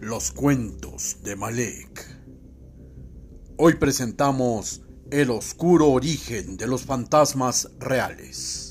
Los cuentos de Malek. Hoy presentamos el oscuro origen de los fantasmas reales.